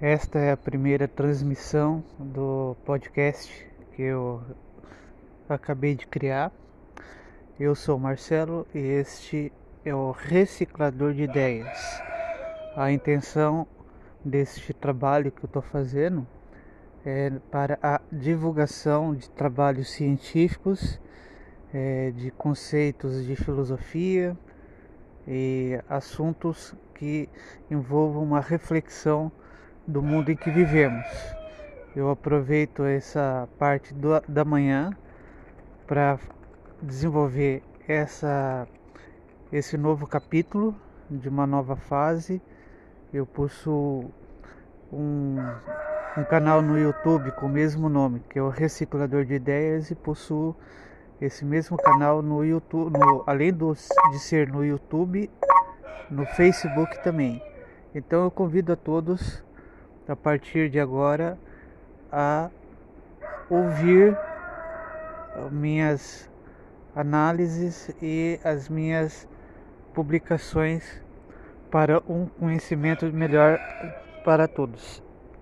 Esta é a primeira transmissão do podcast que eu acabei de criar. Eu sou Marcelo e este é o Reciclador de Ideias. A intenção deste trabalho que eu estou fazendo é para a divulgação de trabalhos científicos, é, de conceitos de filosofia e assuntos que envolvam uma reflexão do mundo em que vivemos. Eu aproveito essa parte do, da manhã para desenvolver essa, esse novo capítulo de uma nova fase. Eu possuo um, um canal no YouTube com o mesmo nome, que é o Reciclador de Ideias, e possuo esse mesmo canal no YouTube, no, além do, de ser no YouTube, no Facebook também. Então eu convido a todos a partir de agora a ouvir minhas análises e as minhas publicações para um conhecimento melhor para todos.